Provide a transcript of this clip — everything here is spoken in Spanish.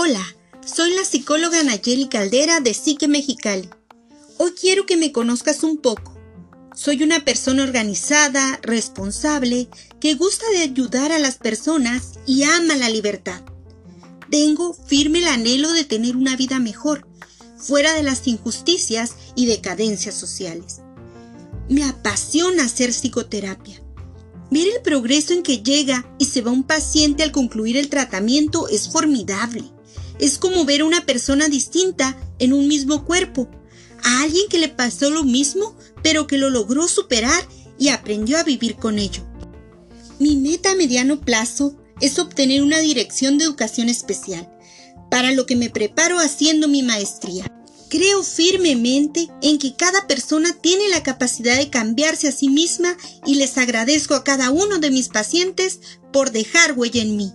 Hola, soy la psicóloga Nayeli Caldera de Psique Mexicali. Hoy quiero que me conozcas un poco. Soy una persona organizada, responsable, que gusta de ayudar a las personas y ama la libertad. Tengo firme el anhelo de tener una vida mejor, fuera de las injusticias y decadencias sociales. Me apasiona hacer psicoterapia. Ver el progreso en que llega y se va un paciente al concluir el tratamiento es formidable. Es como ver a una persona distinta en un mismo cuerpo, a alguien que le pasó lo mismo, pero que lo logró superar y aprendió a vivir con ello. Mi meta a mediano plazo es obtener una dirección de educación especial, para lo que me preparo haciendo mi maestría. Creo firmemente en que cada persona tiene la capacidad de cambiarse a sí misma y les agradezco a cada uno de mis pacientes por dejar huella en mí.